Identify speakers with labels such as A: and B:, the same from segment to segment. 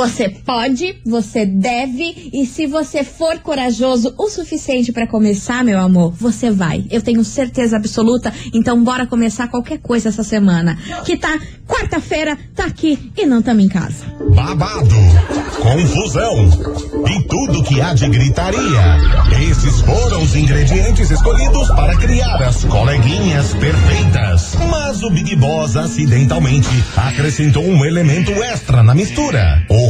A: Você pode, você deve e se você for corajoso o suficiente para começar, meu amor, você vai. Eu tenho certeza absoluta. Então bora começar qualquer coisa essa semana. Que tá quarta-feira, tá aqui e não tamo em casa.
B: Babado, confusão e tudo que há de gritaria. Esses foram os ingredientes escolhidos para criar as coleguinhas perfeitas. Mas o Big Boss acidentalmente acrescentou um elemento extra na mistura: o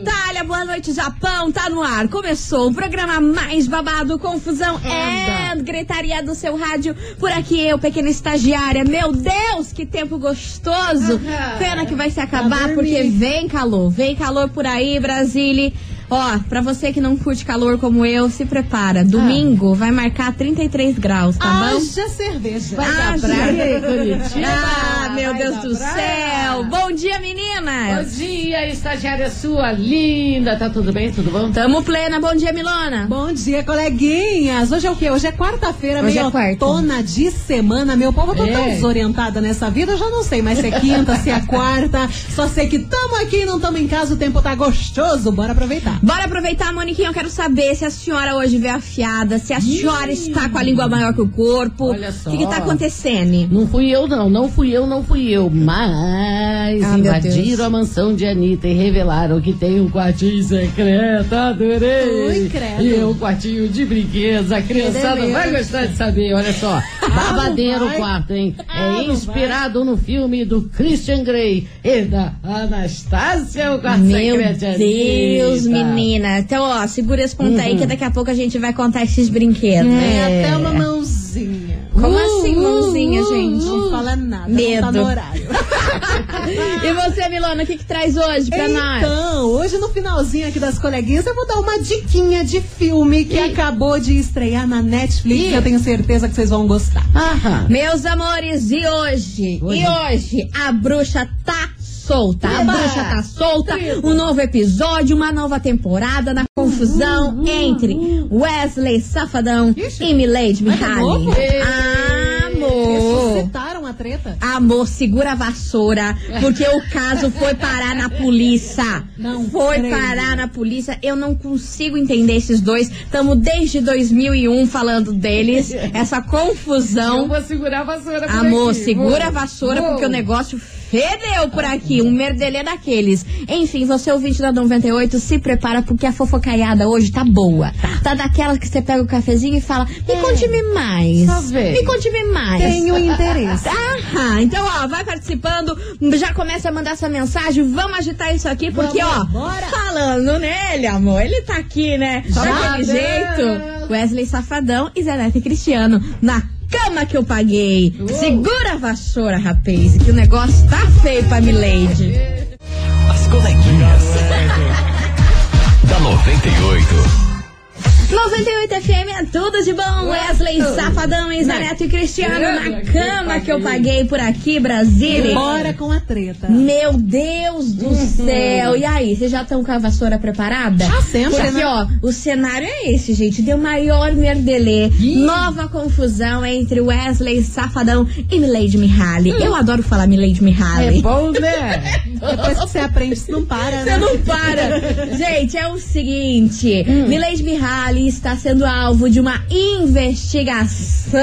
A: noite, Japão. Tá no ar. Começou o programa mais babado, confusão é gritaria do seu rádio. Por aqui eu, pequena estagiária. Meu Deus, que tempo gostoso. Pena que vai se acabar porque vem calor. Vem calor por aí, Brasília. Ó, pra você que não curte calor como eu, se prepara. Domingo vai marcar 33 graus, tá bom?
C: Haja cerveja.
A: Vai
C: pra
A: praia.
C: Curitiba.
A: Ah, meu
C: Vai
A: Deus
C: pra
A: do
C: praia.
A: céu! Bom dia,
C: Bom
A: meninas!
C: dia, estagiária sua linda. Tá tudo bem? Tudo bom?
A: Tamo plena, bom dia, Milona!
D: Bom dia, coleguinhas. Hoje é o quê? Hoje é quarta-feira,
A: Hoje
D: meio
A: é quarta.
D: tona de semana. Meu povo, eu tô tão
C: É.
D: desorientada nessa vida, eu já não sei mais se é quinta, se é quarta. Só sei que tamo aqui, não tamo em casa, o tempo tá gostoso. Bora aproveitar.
A: Bora aproveitar, Moniquinha, eu quero saber se a senhora hoje veio afiada, se a senhora está com a língua maior que o corpo.
C: Olha só.
A: O que, que tá acontecendo?
C: Não fui eu, não. Não fui eu, não fui eu. Mas
A: Ah, meu
C: invadiram a mansão de Anitta e revelaram que tem um quartinho secreto. Adorei.
D: Ui, credo.
C: E um quartinho de brinquedos. A criançada vai gostar de saber. Olha só. Babadeiro o quarto, hein?
D: Ah,
C: É inspirado no filme do Christian Grey e da Anastácia, o quarto
A: Meu
C: secreto de
A: Deus,
C: Anitta.
A: Menina. Então, ó, segura esse ponto aí que daqui a pouco a gente vai contar esses brinquedos.
D: Tem
A: né?
D: até uma mãozinha.
A: Como
C: Uh,
A: assim, mãozinha,
C: uh,
A: gente?
D: Não fala nada, não
A: Medo.
D: tá no horário.
A: E você, Milona, o que, que traz hoje pra nós?
D: Então, hoje no finalzinho aqui das coleguinhas, eu vou dar uma diquinha de filme que acabou de estrear na Netflix.
C: Ih.
D: Eu tenho certeza que vocês vão gostar.
C: Aham.
A: Meus amores, e hoje?
C: Hoje.
A: E hoje a bruxa tá solta. A bruxa tá solta. Um novo episódio, uma nova temporada na confusão entre Wesley Safadão
D: Ixi.
A: e Milady Mihaly. Amor.
D: Ressuscitaram a treta?
A: Amor, segura a vassoura, porque o caso foi parar na polícia.
D: Não
A: foi
D: creio.
A: parar na polícia. Eu não consigo entender esses dois. Estamos desde 2001 falando deles. Essa
C: Eu
A: confusão.
C: vou segurar a vassoura
A: Amor,
C: aqui.
A: segura
C: Vou.
A: a vassoura
C: Vou.
A: porque o negócio fedeu por aqui. Um merdelê daqueles. Enfim, você ouvinte da 98, se prepara porque a fofocaiada hoje tá boa. Tá daquela que você pega o cafezinho e fala: Me conte-me mais.
C: Só vem.
A: Me conte-me mais.
D: Tenho interesse.
A: Aham, então ó, vai participando, já começa a mandar essa mensagem, vamos agitar isso aqui, porque
D: Vamos,
A: ó,
D: bora.
A: falando nele, amor, ele tá aqui, né? Daquele jeito, Wesley Safadão e Zé Neto Cristiano, na cama que eu paguei. Segura a vassoura, rapaz, que o negócio tá feio pra Milady.
E: As coleguinhas. da 98.
A: 98 FM é tudo de bom. Wesley Safadão e Zé Neto e Cristiano na cama que eu paguei por aqui, Brasília.
D: Bora com a treta.
A: Meu Deus do céu! E aí, vocês já estão com a vassoura preparada?
D: Ah, sempre,
A: Porque,
D: né?
A: ó, o cenário é esse, gente. Deu maior merdelê. Nova confusão entre Wesley Safadão e Milady Mihaly. Eu adoro falar Milady
C: É
A: Mihaly.
C: bom, né?
D: Depois que você aprende, você não para,
A: Você
D: né?
A: não para. Gente, é o seguinte:
D: Hum.
A: Milady Mihaly está sendo alvo de uma investigação.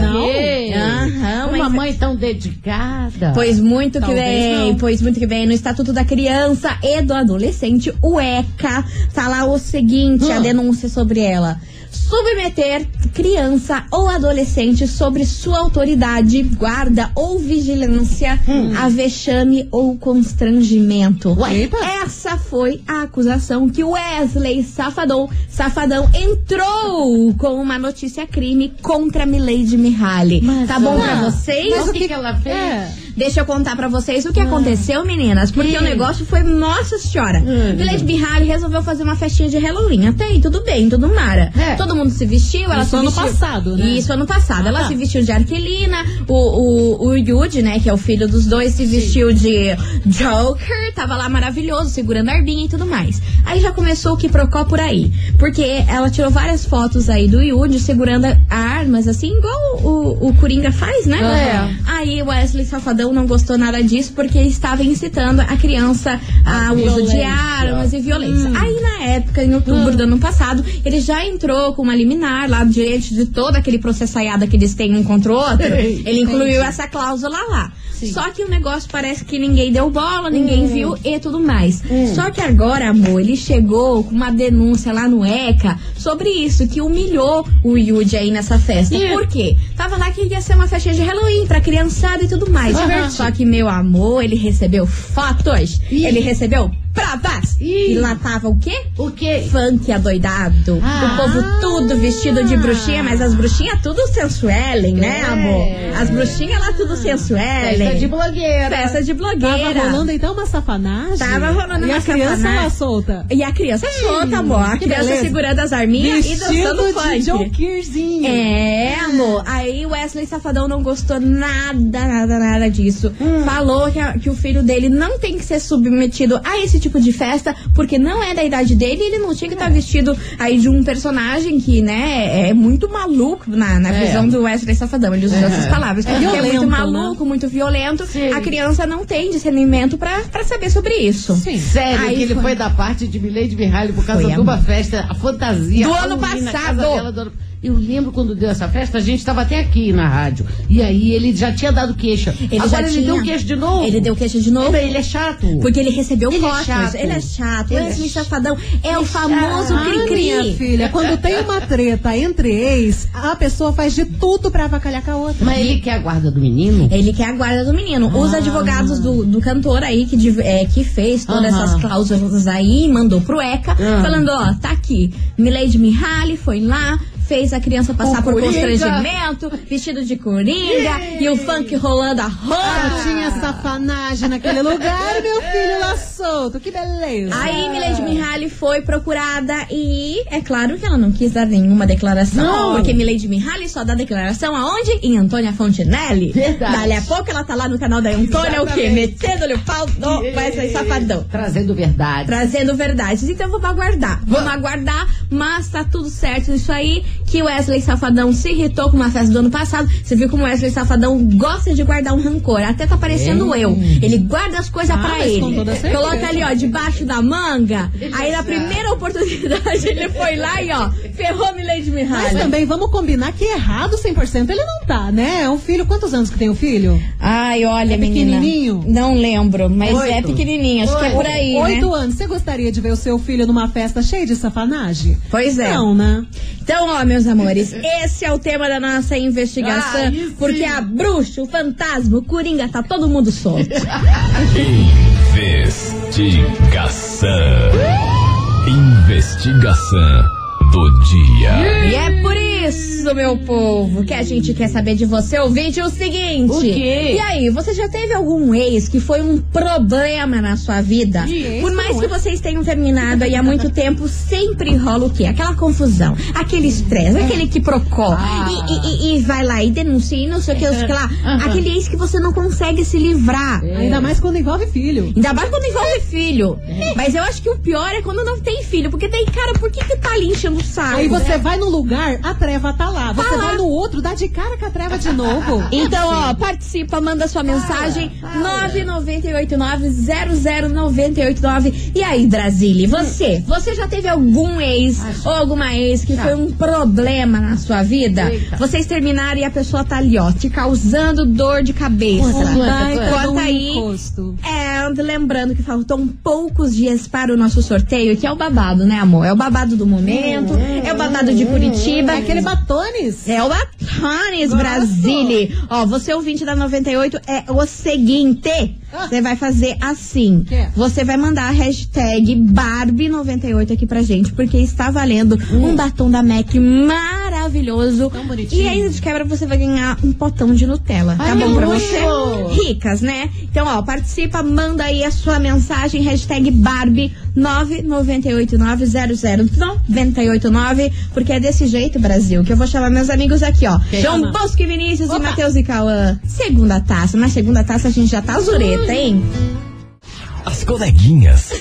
D: não?
A: Aham,
C: Uma
A: uma
C: mãe tão dedicada.
A: Pois muito que
D: Talvez
A: bem,
D: não.
A: pois muito que bem. No Estatuto da Criança e do Adolescente, o ECA, tá lá o seguinte, a
C: Hum.
A: denúncia sobre ela. Submeter criança ou adolescente sobre sua autoridade, guarda ou vigilância
C: Hum.
A: a vexame ou constrangimento.
D: Eita.
A: Essa foi a acusação que Wesley Safadão, Safadão entrou com uma notícia crime contra Milady Mihaly.
C: Mas,
A: tá bom
C: ah,
A: pra vocês?
C: Mas o que, que ela fez?
D: É.
A: Deixa eu contar pra vocês o que aconteceu, meninas. Porque o negócio foi, nossa senhora. Milady Bihari resolveu fazer uma festinha de Halloween. Até aí, tudo bem, tudo mara.
C: É.
A: Todo mundo se vestiu, ela
D: Isso
A: se
D: ano
A: vestiu.
D: passado, né?
A: Isso, ano passado. ela
D: tá.
A: se vestiu de Arquelina, o, o, o Yuji, né, que é o filho dos dois, se vestiu de Joker, tava lá maravilhoso, segurando a arbinha e tudo mais. Aí já começou o que procó por aí. Porque ela tirou várias fotos aí do Yuji segurando armas, assim, igual o, o Coringa faz, né?
C: É.
A: Aí o Wesley Safadão não gostou nada disso porque estava incitando a criança a uso de armas e violência. Aí na época, em outubro do ano passado, ele já entrou com uma liminar lá diante de todo aquele processaiada que eles têm um contra o outro. Ele incluiu essa cláusula lá. Só que o negócio parece que ninguém deu bola, ninguém viu e tudo mais. Só que agora, amor, ele chegou com uma denúncia lá no ECA sobre isso, que humilhou o Yuji aí nessa festa.
C: Ih.
A: Por quê? Tava lá que ia ser uma festa de Halloween pra criançada e tudo mais. Só que, meu amor, ele recebeu fotos,
C: Ih.
A: ele recebeu provas.
C: Ih.
A: E lá tava o quê?
C: O quê?
A: Funk adoidado.
C: Ah.
A: O povo tudo vestido de bruxinha, mas as bruxinhas tudo sensuelen, né,
C: É.
A: amor? As bruxinhas lá tudo sensuelen.
C: Festa de blogueira.
A: Festa de
D: Tava
A: blogueira.
D: rolando então uma safanagem.
A: Tava rolando
D: e
A: uma
D: a criança
A: safanagem.
D: lá solta.
A: E a criança solta, amor. A
D: que
A: criança
D: beleza.
A: segurando as arminhas e dançando
D: Vestido
A: funk.
D: de Jokerzinho.
A: É, amor. Aí o Wesley Safadão não gostou nada, nada, nada disso.
D: Hum.
A: Falou que, a- que o filho dele não tem que ser submetido a esse tipo de festa, porque não é da idade dele e ele não tinha que estar vestido aí de um personagem que, né, é muito maluco na, na
C: É.
A: visão do Wesley Safadão. Ele usou
C: É.
A: essas palavras.
D: É
A: que é
D: violento,
A: muito
D: né?
A: maluco, muito violento.
C: Sim.
A: A criança não tem discernimento pra, pra saber sobre isso.
D: Sim.
C: Sério,
A: Aí
C: que ele
A: foi.
C: foi da parte de Milady Mihaly por causa de uma festa, a fantasia.
A: Do ano passado.
C: dela do ano- Eu lembro quando deu essa festa, a gente estava até aqui na rádio. E aí ele já tinha dado queixa.
A: Ele
C: Agora
A: já
C: ele
A: tinha.
C: deu queixa de novo.
A: Ele deu queixa de novo.
C: Ele é chato.
A: Porque ele recebeu
C: Ele é chato.
A: Ele é chato.
C: Ele é chato.
A: Safadão é o famoso
C: chato.
D: Ah, minha
A: cri-cri.
D: filha, quando tem uma treta entre ex, a pessoa faz de tudo pra avacalhar com a outra.
C: Mas ele quer a guarda do menino?
A: Ele quer a guarda do menino. Os advogados do, do cantor aí que, é, que fez todas
D: Aham.
A: essas cláusulas aí, mandou pro ECA,
C: Ah.
A: falando, ó, tá aqui. Milady Mihaly foi lá, fez a criança passar por
C: coringa.
A: constrangimento, vestido de coringa, e o funk rolando a roda.
D: Ah, tinha safanagem naquele lugar, meu filho lá solto. Que beleza.
A: Aí Milady Mihaly foi procurada e é claro que ela não quis dar nenhuma declaração.
C: Não.
A: Porque Milady Mihaly só dá declaração aonde? Em Antônia Fontinelli.
C: Verdade.
A: Dali a pouco ela tá lá no canal da Antônia, o quê? Metendo-lhe o pau do Wesley Safadão.
C: Trazendo verdade.
A: Trazendo verdades. Então vamos aguardar. Vamos aguardar, mas tá tudo certo isso aí. Que o Wesley Safadão se irritou com uma festa do ano passado. Você viu como o Wesley Safadão gosta de guardar um rancor. Até tá parecendo eu. Ele guarda as coisas
D: Ah,
A: pra
D: mas
A: ele. Coloca ali, ó, debaixo da manga. Aí na primeira oportunidade ele foi lá e, ó, ferrou Milady
D: Mas
A: Mihaly.
D: também vamos combinar que errado 100% ele não tá, né? É um filho, quantos anos que tem o filho?
A: Ai, olha,
D: É
A: menina.
D: pequenininho?
A: Não lembro, mas é
C: Oito.
A: pequenininho. Acho que é por aí, né?
D: Oito anos. Você gostaria de ver o seu filho numa festa cheia de safanagem?
A: Pois é.
D: Não, né?
A: Então, ó, meus amores, esse é o tema da nossa investigação.
C: Ah,
A: porque a bruxa, o fantasma, o coringa, tá todo mundo solto.
E: Investigação. Investigação do dia.
A: e é por isso, meu povo, que a gente quer saber de você, ouvinte, o seguinte.
C: O quê?
A: E aí, você já teve algum ex que foi um problema na sua vida?
D: Ex,
A: Por mais que
D: é?
A: vocês tenham terminado aí há muito tempo, sempre rola o quê? Aquela confusão, aquele estresse, aquele que procó.
C: Ah.
A: E, e- e- vai lá e denuncia e não sei o que, sei lá.
C: Aham.
A: Aquele ex que você não consegue se livrar.
D: Ainda mais quando envolve filho.
A: Ainda mais quando envolve filho. Mas eu acho que o pior é quando não tem filho. Porque daí, cara, por que que tá ali enchendo o saco?
D: Aí você vai no lugar, a treva tá lá. Você
A: Tá lá.
D: vai no outro, dá de cara com a treva de novo.
A: Então, ó, participa, manda sua mensagem 998900989. E aí, Brasília, você? Você já teve algum ex ou alguma ex que foi um problema na sua vida?
C: Eita.
A: Vocês terminaram e a pessoa tá ali, ó, te causando dor de cabeça.
C: Conta,
A: aí.
D: encosto.
A: And lembrando que faltam poucos dias para o nosso sorteio, que é o babado, né, amor? É o babado do momento, é o babado de Curitiba.
D: É aquele batones.
A: É o Batones. Brasília. Ó, você ouvinte da 98 é o seguinte. Você vai fazer assim. Você vai mandar a hashtag Barbie98 aqui pra gente, porque está valendo
D: Hum.
A: um batom da MAC maravilhoso.
D: Tão bonitinho.
A: E aí, de quebra, você vai ganhar um potão de Nutella. Tá
C: Ai,
A: bom pra
C: luxo!
A: você? Ricas, né? Então, ó, participa, manda aí a sua mensagem, hashtag Barbie 998900989, porque é desse jeito, Brasil, que eu vou chamar meus amigos aqui, ó.
C: Quem
A: João? Bosco e Vinícius e
D: Opa.
A: Matheus e Cauã. Segunda taça. Na segunda taça a gente já tá zureta, hein?
E: As coleguinhas.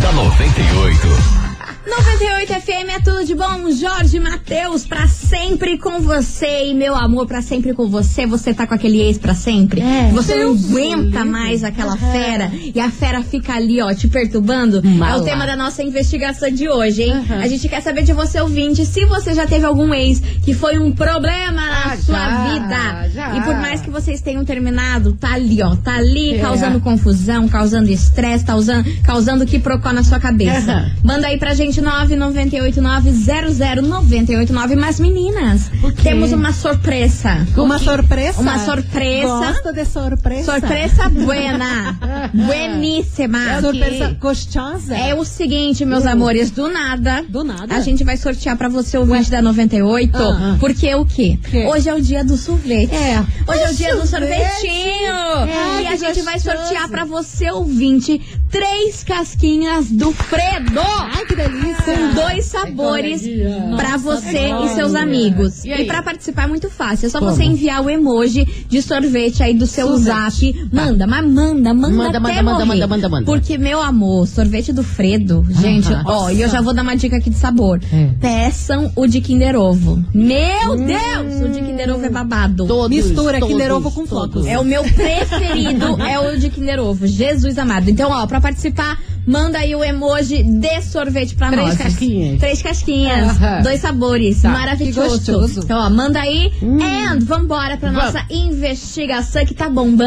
E: da 98.
A: 98 FM é tudo de bom. Jorge Matheus, pra sempre com você. E meu amor, pra sempre com você. Você tá com aquele ex pra sempre?
C: É.
A: Você não aguenta mais aquela fera. E a fera fica ali, ó, te perturbando. É
C: Mala.
A: o tema da nossa investigação de hoje, hein?
C: Aham.
A: A gente quer saber de você, ouvinte, se você já teve algum ex que foi um problema na
C: Ah,
A: sua
C: já,
A: vida.
C: já.
A: E por mais que vocês tenham terminado, tá ali, ó. Tá ali
C: É.
A: causando confusão, causando estresse, causando, causando que procó na sua cabeça.
C: Aham.
A: Manda aí pra gente 998900989. Mas meninas, temos uma surpresa.
D: Uma surpresa?
A: Uma surpresa.
D: Gosta de surpresa?
A: Surpresa buena. Bueníssima.
D: Surpresa gostosa?
A: É o seguinte, meus amores, do nada.
D: Do nada?
A: A gente vai sortear pra você o vídeo da 98.
D: Ah.
A: Porque o quê?
D: Quê?
A: Hoje é o dia do sorvete.
D: É.
A: Hoje é o dia do
D: sorvete.
A: sorvetinho.
D: É,
A: e a
D: que
A: gente vai
D: gostoso.
A: sortear pra você, ouvinte, três casquinhas do Fredo.
D: Ai, que delícia.
A: Com dois sabores
C: coleguinha.
A: pra
D: Nossa,
A: você e seus amigos.
C: E
A: E, pra participar é muito fácil. É só
C: Como?
A: você enviar o emoji de sorvete aí do seu
D: Sorvete.
A: zap. Manda, mas manda, manda,
C: Manda,
A: até
C: manda, manda,
A: morrer.
C: manda, manda, manda.
A: Porque, meu amor, sorvete do Fredo, gente,
C: Aham.
A: ó, e eu já vou dar uma dica aqui de sabor.
C: É.
A: Peçam o de Kinder Ovo. Meu Deus, o de Kinder Ovo é babado.
C: Todos,
D: Mistura
C: todos,
D: Kinder Ovo com
C: todos.
D: flocos.
A: É o meu preferido, é o de Kinder Ovo. Jesus amado. Então, ó, pra participar, manda aí o emoji de sorvete pra
C: Três
A: nós.
C: casquinhas.
A: Três casquinhas. Dois sabores.
D: Que
A: Maravilhoso. Então, ó, manda aí. And vambora pra
C: Vamos.
A: nossa investigação que tá bombando.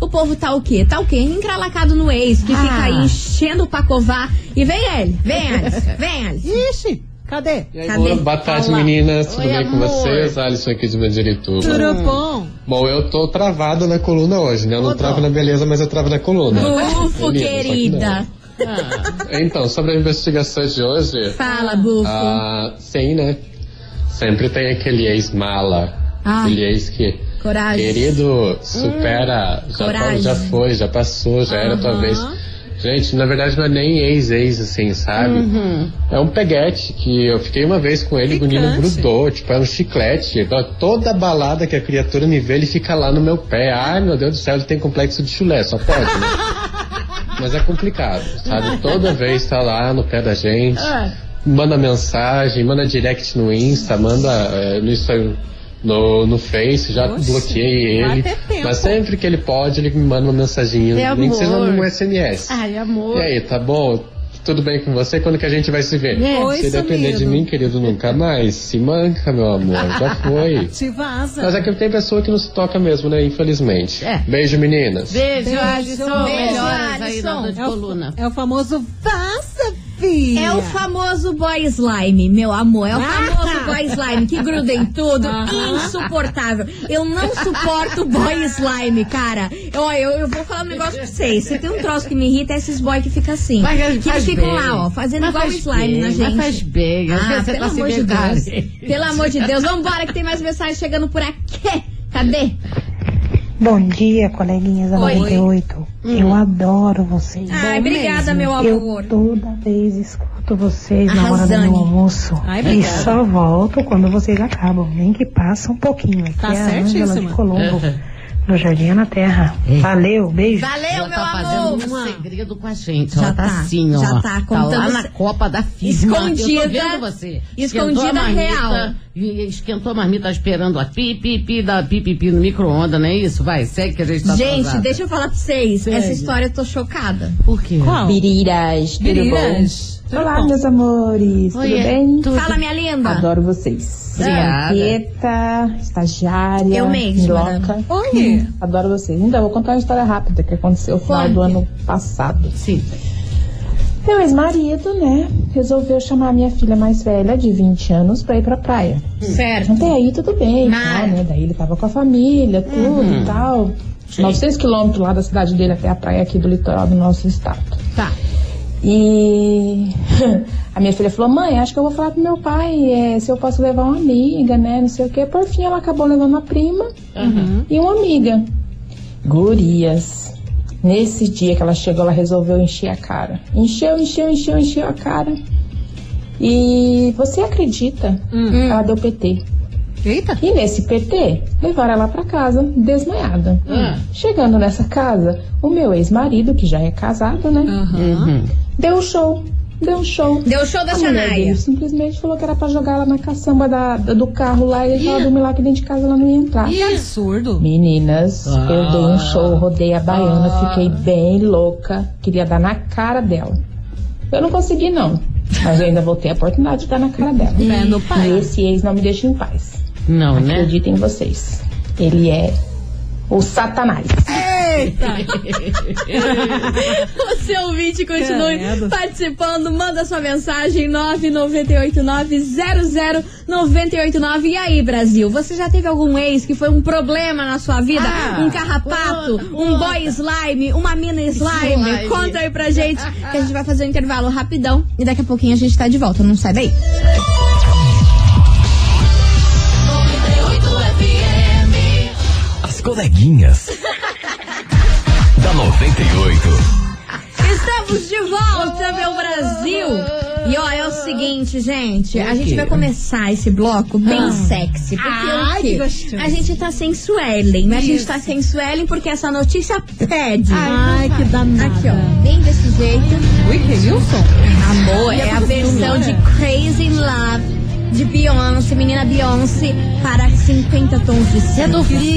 A: O povo tá o quê? Tá o quê? Encralacado no ex, que
C: Ah.
A: fica aí enchendo o pacovar. E vem ele. Vem, Alice. Vem, Alice.
D: Ixi, cadê?
F: E aí,
A: Cadê?
F: boa, tarde,
A: Olá.
F: meninas. Tudo
C: Oi,
F: bem com
C: amor.
F: vocês? Alisson aqui de Mandirituba.
D: Tudo bom?
F: Bom, eu tô travado na coluna hoje, né? Eu não
C: Ô,
F: travo na beleza, mas eu travo na coluna.
A: Bufo, querida.
F: não. Então, sobre a investigação de hoje,
A: Fala, Bufo.
F: ah, sim, né? Sempre tem aquele ex-mala.
A: Ah.
F: Aquele ex que.
A: Coragem.
F: Querido, supera. já,
A: coragem.
F: já foi, já passou, já era tua vez. Gente, na verdade não é nem ex-ex, assim, sabe? É um peguete que eu fiquei uma vez com ele, o menino grudou, tipo, é um chiclete. Toda balada que a criatura me vê, ele fica lá no meu pé. Ai, meu Deus do céu, ele tem complexo de chulé, só pode, né? Mas é complicado, sabe? Toda vez tá lá no pé da gente,
C: Ah.
F: manda mensagem, manda direct no Insta, manda é, no Instagram. No, no Face, já
D: Oxe,
F: bloqueei ele. Mas sempre que ele pode, ele me manda uma mensaginha.
C: Meu
F: nem que seja
C: amor.
F: um SMS.
C: Ai, amor.
F: E aí, tá bom? Tudo bem com você? Quando que a gente vai se ver?
C: É.
D: Oi,
F: se depender de mim, querido, nunca mais. Se manca, meu amor. Já foi.
D: Te vaza.
F: Mas é que tem pessoa que não se toca mesmo, né? Infelizmente.
C: É.
F: Beijo, meninas.
C: Beijo,
D: Beijo.
C: Alisson.
D: Beijo,
C: aí
A: Alisson.
C: dor de
D: É o,
C: coluna.
D: é o famoso vaza,
A: é o famoso boy slime, meu amor. É o
D: ah!
A: famoso boy slime que gruda em tudo. Insuportável. Eu não suporto boy slime, cara. Ó, eu, eu vou falar um negócio pra vocês. Se tem um troço que me irrita, é esses boy que ficam assim.
C: Mas,
A: que
C: eles
A: ficam lá, ó, fazendo
C: mas
A: igual slime
C: bem,
A: na gente.
C: Mas faz bem.
A: Ah, pelo amor de Deus. Pelo amor de Deus. Vambora que tem mais mensagens chegando por aqui. Cadê?
G: Bom dia, coleguinhas da 98. Hum. Eu adoro vocês.
A: Ai, Bom obrigada, mesmo. meu amor.
G: Eu toda vez escuto vocês na hora do meu almoço.
D: Ai,
G: e só volto quando vocês acabam. Nem que passa um pouquinho. Aqui
D: tá
G: é a de Colombo. Uhum no Jardim na Terra. Valeu, beijo.
A: Valeu,
C: Ela
A: meu
C: tá
A: amor.
C: fazendo um segredo com a gente.
A: Já
C: Ela tá,
A: tá,
C: assim, ó.
A: já tá contando
C: lá na Copa da FIFA.
A: Escondida.
C: Eu tô vendo você.
A: Escondida
C: marmita,
A: real.
C: E esquentou a marmita esperando a pi, pi, da pi, pi, no micro-ondas, não é isso? Vai, segue que a gente tá
A: Gente,
C: atrasada.
A: deixa eu falar pra vocês.
C: Segue.
A: Essa história eu tô chocada.
C: Por quê?
D: Qual?
H: Biriras, tudo
D: Biriras. Tudo
H: Olá,
D: bom?
H: meus amores,
C: Oi,
H: tudo bem?
C: tudo.
A: Fala, minha linda.
H: Adoro vocês.
C: Obrigada.
H: Estagiária,
A: Eu mesma,
H: louca.
D: Oi.
H: Adoro vocês. Então, eu vou contar uma história rápida que aconteceu no final do ano passado.
C: Sim.
H: Meu ex-marido, né, resolveu chamar a minha filha mais velha, de 20 anos, pra ir pra praia.
A: Certo.
H: Até aí tudo bem,
A: Mas-
H: tal, né? Daí ele tava com a família, tudo e tal. 900 quilômetros lá da cidade dele até a praia aqui do litoral do nosso estado. E a minha filha falou, mãe, acho que eu vou falar pro meu pai é, se eu posso levar uma amiga, né? Não sei o quê. Por fim, ela acabou levando uma prima e uma amiga. Gurias. Nesse dia que ela chegou, ela resolveu encher a cara. Encheu, encheu, encheu, encheu a cara. E você acredita? Ela deu PT.
D: Eita.
H: E nesse PT, levaram ela pra casa, desmaiada. Chegando nessa casa, o meu ex-marido, que já é casado, né?
C: Uhum.
H: Deu um show. Deu um show.
A: Deu show da Xanaia.
H: simplesmente falou que era pra jogar ela na caçamba da, da- do carro lá e ela dormir lá que dentro de casa ela não ia entrar.
D: Que absurdo.
H: Meninas, eu dei um show, rodei a baiana,
D: Ah.
H: fiquei bem louca. Queria dar na cara dela. Eu não consegui, não. Mas eu ainda vou ter a oportunidade de dar na cara dela.
D: É, no pai.
H: E esse ex não me deixa em paz.
C: Não, né?
H: Acreditem em vocês. Ele é o satanás.
A: O seu ouvinte continue
D: Credo.
A: participando, manda sua mensagem 998900989. E aí, Brasil, você já teve algum ex que foi um problema na sua vida?
C: Ah,
A: um carrapato,
C: conta,
A: um boy slime, uma mina slime?
C: Slime.
A: Conta aí pra gente que a gente vai fazer um intervalo rapidão e daqui a pouquinho a gente tá de volta. Não sai daí.
E: As coleguinhas. Da 98.
A: Estamos de volta, meu Brasil! E ó, é o seguinte, gente, a gente vai começar esse bloco bem sexy. Porque
D: Ai,
A: o quê?
D: que.
A: A gente tá sem Suelen. A gente tá sem Suelen porque essa notícia pede.
D: Ai, que danada.
A: Aqui, ó, bem desse jeito.
D: Whitney Wilson?
A: Amor, é a versão de Crazy in Love de Beyoncé, menina Beyoncé, para 50 tons de cinza.
C: É do filme.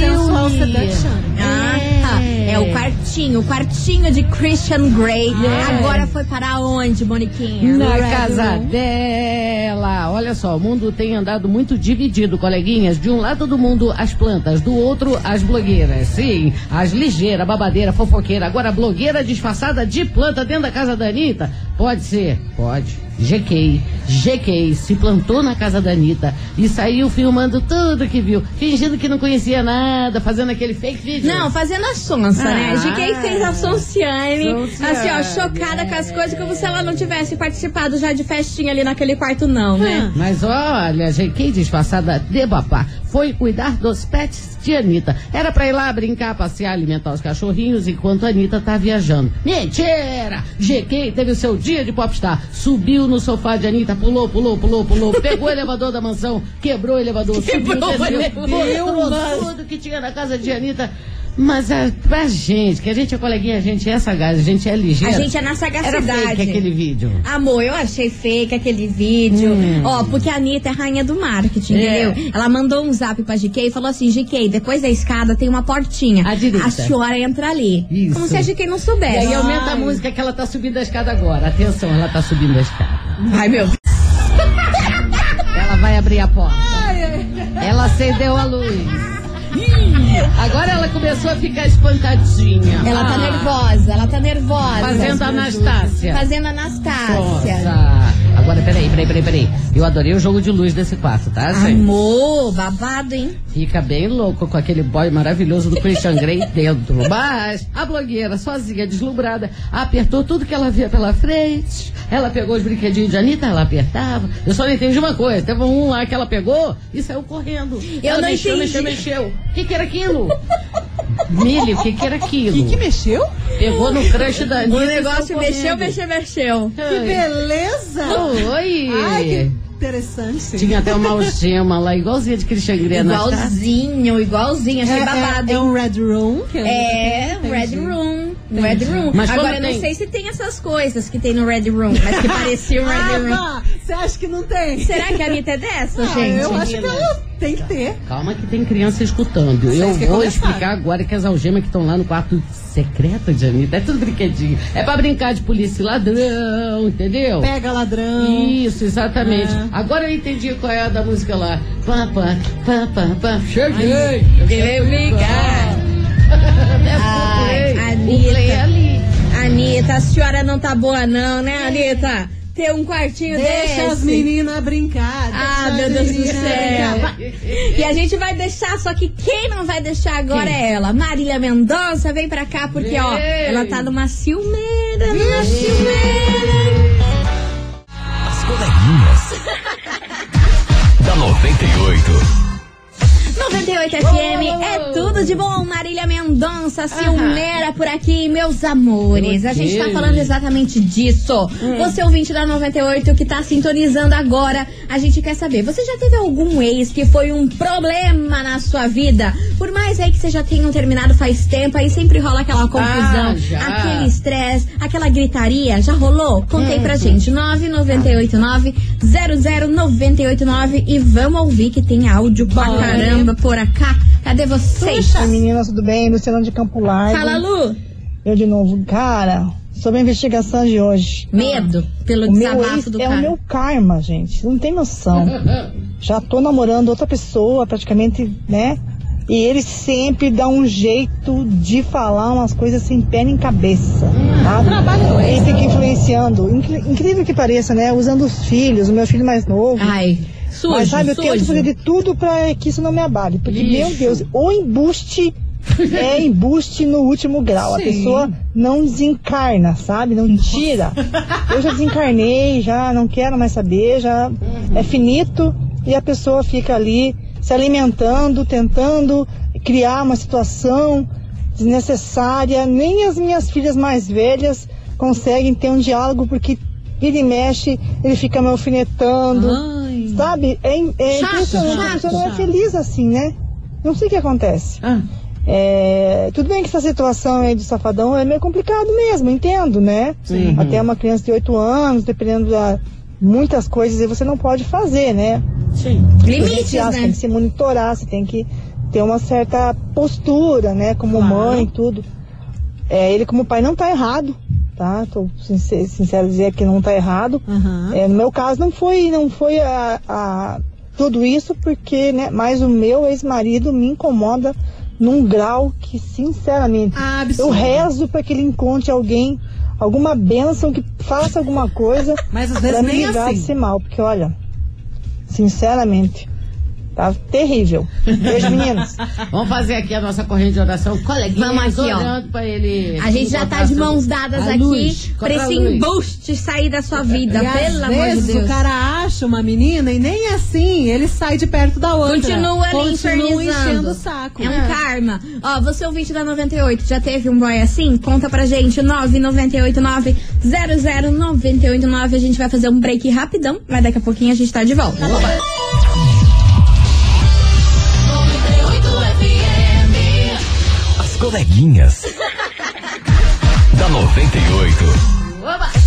A: É o quartinho, o quartinho de Christian Grey. Agora foi para onde, Moniquinha?
C: Na
A: Red
C: casa
A: Room.
C: dela. Olha só, o mundo tem andado muito dividido, coleguinhas. De um lado do mundo, as plantas, do outro, as blogueiras. Sim, as ligeiras, babadeira, fofoqueira. Agora, blogueira disfarçada de planta dentro da casa da Anitta. Pode ser? Pode. GK, GK se plantou na casa da Anitta e saiu filmando tudo que viu, fingindo que não conhecia nada, fazendo aquele fake vídeo.
A: Não, fazendo a sonsa, né?
C: Ah.
A: De quem fez a Sonciane, assim, ó, chocada com as coisas, como se ela não tivesse participado já de festinha ali naquele quarto, não, né?
C: Mas olha, GK disfarçada de babá foi cuidar dos pets de Anitta. Era pra ir lá brincar, passear, alimentar os cachorrinhos enquanto a Anitta tá viajando. Mentira! GK teve o seu dia de popstar. Subiu no sofá de Anitta, pulou, pulou, pulou, pulou, pegou o elevador da mansão, quebrou o elevador,
A: Quebrou
C: subiu, desceu, mostrou tudo que tinha na casa de Anitta. Mas é, pra gente, que a gente é coleguinha, a gente é sagaz, a gente é
A: A
C: ligeira.
A: gente é na
C: Era
A: sagacidade.
C: fake aquele vídeo.
A: Amor, eu achei fake aquele vídeo. Ó, porque a Anitta é rainha do marketing,
C: Hum. É.
A: entendeu? Ela mandou um zap pra GK e falou assim: GK, depois da escada tem uma portinha.
C: À direita.
A: A senhora entra ali.
C: Isso.
A: Como se a GK não
C: E
A: soubesse.
C: aí aumenta a música que ela tá subindo a escada agora. Atenção, ela tá subindo a escada.
A: Ai, meu Deus.
C: Ela vai abrir a porta. Ela acendeu a luz. Agora ela começou a ficar espantadinha.
A: Ela tá
C: Ah,
A: nervosa, ela tá nervosa.
C: Fazendo Anastácia.
A: Fazendo Anastácia.
C: Nossa. Agora, peraí, peraí, peraí, peraí. Eu adorei o jogo de luz desse quarto, tá, gente?
A: Amor, babado, hein?
C: Fica bem louco com aquele boy maravilhoso do Christian Grey dentro. Mas a blogueira, sozinha, deslumbrada, apertou tudo que ela via pela frente. Ela pegou os brinquedinhos de Anitta, ela apertava. Eu só não entendi uma coisa. Teve um lá que ela pegou e saiu correndo.
A: Eu
C: ela
A: não
C: mexeu,
A: entendi.
C: mexeu, mexeu. O que, que era aquilo? Milho, o que, que era aquilo?
D: Que que mexeu?
C: Pegou no crush da Anitta.
A: O
C: e
A: negócio mexeu, mexeu, mexeu.
D: Que beleza!
C: Oi!
D: Ai, que interessante.
C: Tinha até uma algema lá, igualzinha de Christian Grey. Anastácia.
A: Igualzinho, igualzinho. Achei
D: é,
A: babado,
D: é, é um Red Room. Que
A: É,
D: Entendi.
A: Red Room. Red Room.
C: Mas
A: Agora, eu não
C: tem-
A: sei se tem essas coisas que tem no Red Room, mas que parecia um Red
D: Ah,
A: Room.
D: você acha que não tem?
A: Será que a Anitta é dessa,
D: Ah,
A: gente?
D: eu acho que ela tem que ter.
C: Calma que tem criança escutando.
D: Vocês
C: Eu vou
D: começar?
C: explicar agora que as algemas que estão lá no quarto secreto de Anitta é tudo brinquedinho. É pra brincar de polícia e ladrão, entendeu?
D: Pega ladrão.
C: Isso, exatamente.
D: É.
C: Agora eu entendi qual é a da música lá. Pá, pá, pá, pá, pá. Cheguei!
A: Querer brincar.
C: É
A: Ai,
C: o play.
A: Anitta.
C: É.
A: Anitta, a senhora não tá boa não, né, Anitta? Ter um quartinho
D: Deixa
A: desse.
D: as meninas brincar.
A: Ah, meu
D: as
A: Deus do céu. E a gente vai deixar, só que quem não vai deixar agora é ela. Marília Mendonça, vem pra cá, porque, ó,
C: Vem.
A: ela tá numa ciumeira, numa ciumeira.
E: coleguinhas. da 98.
A: 98 FM é tudo de bom. Marília Mendonça, Silmeira por aqui, meus amores. A gente tá falando exatamente disso. Você ouvinte da 98 que tá sintonizando agora, a gente quer saber, você já teve algum ex que foi um problema na sua vida? Por mais aí que você já tenham terminado faz tempo, aí sempre rola aquela confusão,
C: Ah,
A: aquele estresse, aquela gritaria. Já rolou? Contei pra gente. 9989 00989 e vamos ouvir que tem áudio pra caramba por cá. Cadê vocês?
G: Oi meninas, tudo bem? Luciana de Campo Largo.
A: Fala, Lu.
G: Eu de novo. Cara, sobre a investigação de hoje.
A: Medo pelo
G: O meu
A: desabafo
G: ex
A: do
G: é
A: cara.
G: o meu karma, gente. Você Não tem noção. Já tô namorando outra pessoa, praticamente, né? E ele sempre dá um jeito de falar umas coisas sem pé nem cabeça. Tá? Ele fica influenciando. Incrível que pareça, né? Usando os filhos, o meu filho mais novo.
A: Ai, sujo,
G: Mas sabe, eu
A: sujo.
G: tento fazer de tudo pra que isso não me abale. Porque, meu Deus, o embuste é embuste no último grau. A pessoa não desencarna, sabe? Não tira. Eu já desencarnei, já não quero mais saber, já é finito. E a pessoa fica ali se alimentando, tentando criar uma situação desnecessária. Nem as minhas filhas mais velhas conseguem ter um diálogo porque vira e mexe, ele fica me alfinetando. Sabe? É, é
A: Chato,
G: impressionante. A pessoa não é feliz assim, né? Não sei o que acontece.
C: Ah.
G: É, tudo bem que essa situação aí do safadão é meio complicado mesmo, entendo, né?
C: Sim.
G: Até uma criança de 8 anos, dependendo da muitas coisas você não pode fazer, né?
C: Sim.
A: Limites,
G: Você tem
A: né?
G: que se monitorar, você tem que ter uma certa postura, né? Como mãe e tudo. É, ele como pai não tá errado, tá? Tô sincer- sincero dizer que não tá errado.
D: Aham.
G: É, no meu caso não foi, não foi a, a- tudo isso porque, né? Mas o meu ex-marido me incomoda num grau que, sinceramente, eu
D: Absurdo.
G: rezo para que ele encontre alguém, alguma bênção que faça alguma coisa
D: Mas às
G: pra
D: vezes
G: me
D: nem
G: livrar
D: assim.
G: mal, porque olha, sinceramente, tá terrível. Beijo, meninas.
C: Vamos fazer aqui a nossa corrente de oração. Coleguinha,
A: Vamos aqui, ó.
C: pra ele.
A: A gente já tá de mãos dadas
C: A
A: aqui
C: luz,
A: pra esse embuste sair da sua vida,
D: E às
A: pelo amor de Deus.
D: o cara acha uma menina e nem assim ele sai de perto da outra.
A: Continua ali
D: Continua
A: infernizando.
D: enchendo o saco.
A: É um karma. Ó, você ouvinte da 98, já teve um boy assim? Conta pra gente, 998900989. A gente vai fazer um break rapidão, mas daqui a pouquinho a gente tá de volta.
E: As coleguinhas. da 98.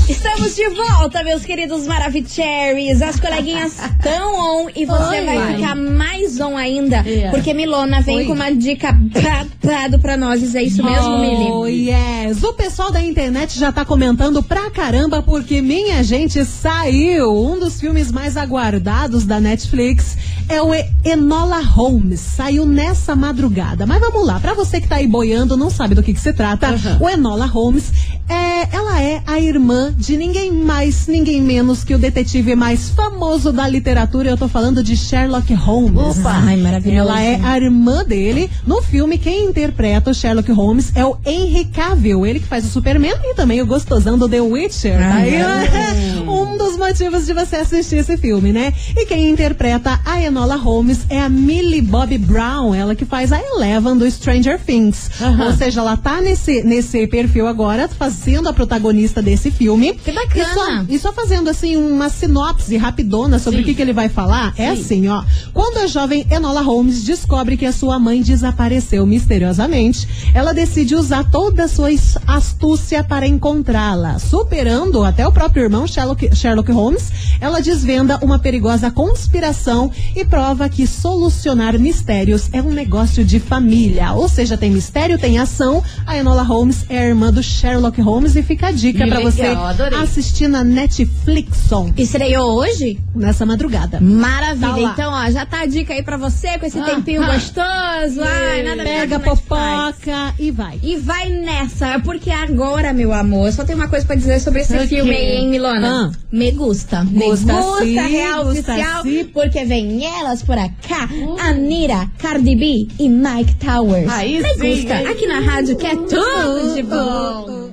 A: Estamos de volta, meus queridos Maravicheries. As coleguinhas tão on e você
C: Oi.
A: vai ficar mais on ainda.
C: É.
A: Porque Milona vem
C: Oi.
A: com uma dica babado pra nós. É isso mesmo, Mili?
D: Oh, yes. O pessoal da internet já tá comentando pra caramba porque minha gente saiu. Um dos filmes mais aguardados da Netflix é o Enola Holmes. Saiu nessa madrugada. Mas vamos lá, pra você que tá aí boiando, não sabe do que, que se trata,
C: Aham.
D: o Enola Holmes é, ela é a irmã de ninguém mais, ninguém menos que o detetive mais famoso da literatura. Eu tô falando de Sherlock Holmes.
A: Opa. Ai, maravilhoso.
D: Ela é a irmã dele. No filme, quem interpreta o Sherlock Holmes é o Henry Cavill, ele que faz o Superman e também o gostosão do The Witcher.
A: Ai,
D: Aí, um dos motivos de você assistir esse filme, né? E quem interpreta a Enola Holmes é a Millie Bobby Brown, ela que faz a Eleven do Stranger Things. Ou seja, ela tá nesse, nesse perfil agora, sendo a protagonista desse filme.
A: Que bacana.
D: E só, e só fazendo assim uma sinopse rapidona sobre
C: Sim.
D: o que, que ele vai falar, é
C: Sim.
D: assim, ó. Quando a jovem Enola Holmes descobre que a sua mãe desapareceu misteriosamente, ela decide usar toda a sua astúcia para encontrá-la. Superando até o próprio irmão Sherlock, Sherlock Holmes, ela desvenda uma perigosa conspiração e prova que solucionar mistérios é um negócio de família. Ou seja, tem mistério, tem ação. A Enola Holmes é a irmã do Sherlock Holmes e fica a dica
C: legal,
D: você
C: adorei.
D: assistir na Netflixon
A: Estreou hoje?
D: nessa madrugada.
A: Maravilha.
D: Tá
A: então, ó, já tá a dica aí pra você com esse tempinho
C: ah.
A: gostoso. Ai, nada
D: Pega a
A: Netflix.
D: popoca e vai.
A: E vai nessa, porque agora, meu amor, só tem uma coisa pra dizer sobre esse
C: Ok.
A: filme aí, hein, Milona?
D: Ah.
A: Me gusta. Me
D: Gusta
A: gusta,
D: sim,
A: real
D: gusta
A: oficial,
D: sim.
A: porque vem elas por cá, Anira, Cardi B e Mike Towers.
C: Aí
A: Me
C: sim,
A: gusta,
C: hein?
A: aqui na rádio que é tudo de bom.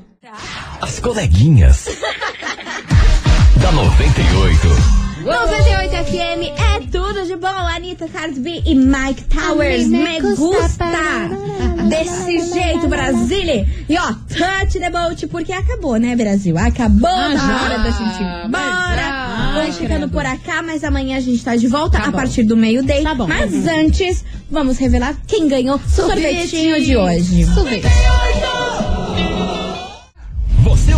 E: As coleguinhas. da 98.
A: 98 FM é tudo de bom. Anitta, Cardi B e Mike Towers. Me gusta. Desse jeito, Brasília. E ó, touch the boat, porque acabou, né, Brasil? Acabou
C: Ah,
A: na
C: já.
A: hora da gente ir embora.
C: já.
A: Vamos
C: Ai,
A: ficando por cá, mas amanhã a gente tá de volta
C: Tá
A: a
C: bom.
A: partir do meio-day.
D: Tá bom.
A: Mas antes, vamos revelar quem ganhou o sorvetinho de hoje.
C: Sorvete.